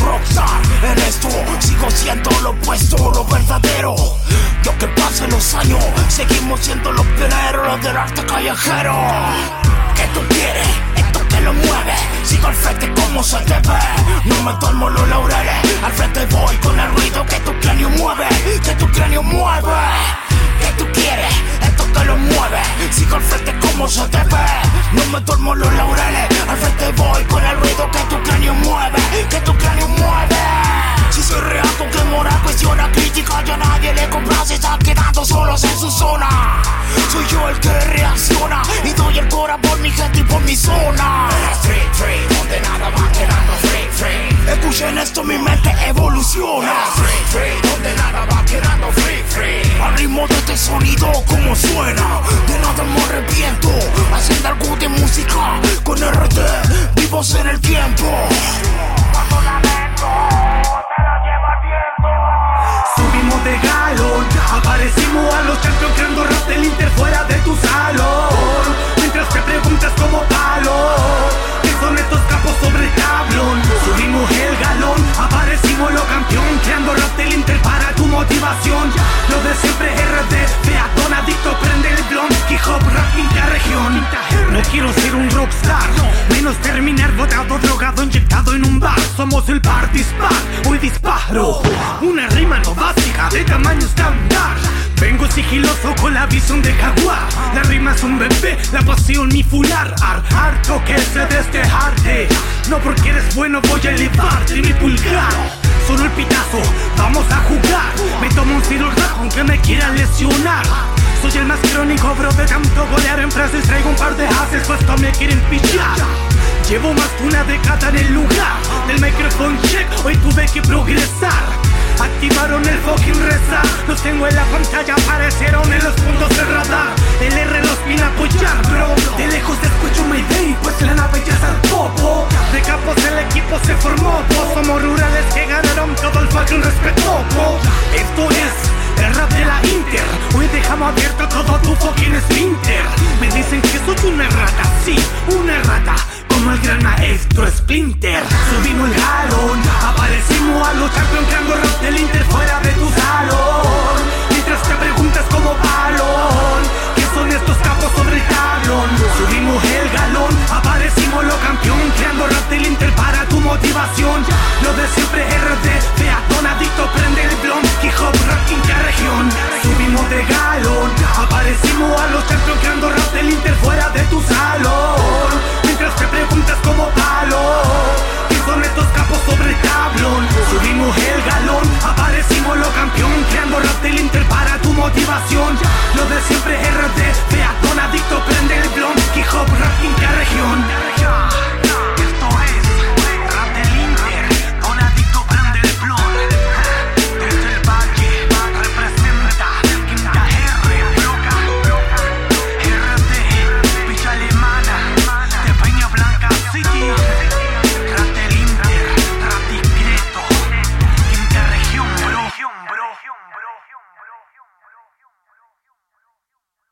rockstar. En esto sigo siendo lo opuesto, lo verdadero. Yo que pasen los años Seguimos siendo los pioneros del arte callejero. ¿Qué tú quieres? Esto que lo mueve. Sigo al frente como se debe. No me tomo los laureles. Al frente voy con el ruido que tu cráneo mueve. Que tu cráneo mueve. ¿Qué tú quieres? Esto que lo mueve. Sigo al frente como se debe. No me duermo los laureles. Al frente voy con el ruido que tu cráneo mueve. Que tu cráneo mueve. Si soy real con que moral cuestiona crítica Ya nadie le compra se está quedando solos en su zona. Soy yo el que reacciona Y doy el cora por mi gente y por mi zona. Street free, donde nada va quedando free free. Escuchen esto, mi mente evoluciona. Street free, donde nada va quedando free free. Al ritmo de este sonido como suena menos terminar botado, drogado, inyectado en un bar. Somos el par dispar, hoy disparo. Una rima no básica de tamaño estándar. Vengo sigiloso con la visión de jaguar. La rima es un bebé, la pasión mi fular. Ar, harto que se destejarte. No porque eres bueno voy a elevarte mi pulgar. Solo el pitazo, vamos a jugar. Me tomo un cirurgiano aunque me quiera lesionar. Soy el más crónico, bro, de tanto golear en frases Traigo un par de haces, puesto me quieren pillar Llevo más de una década en el lugar Del microphone check, hoy tuve que progresar. Activaron el fucking reza Los tengo en la pantalla, aparecieron en los puntos de radar. El R los vine a apoyar, bro. De lejos escucho Mayday, pues la nave ya zarpó De capos el equipo se formó po. Somos rurales que ganaron todo el fucking respeto po. Esto es el rap de la Inter. Hoy dejamos abierto todo tu fucking esfínter Me dicen que soy una rata, sí, una rata el maestro Splinter. Subimos el galón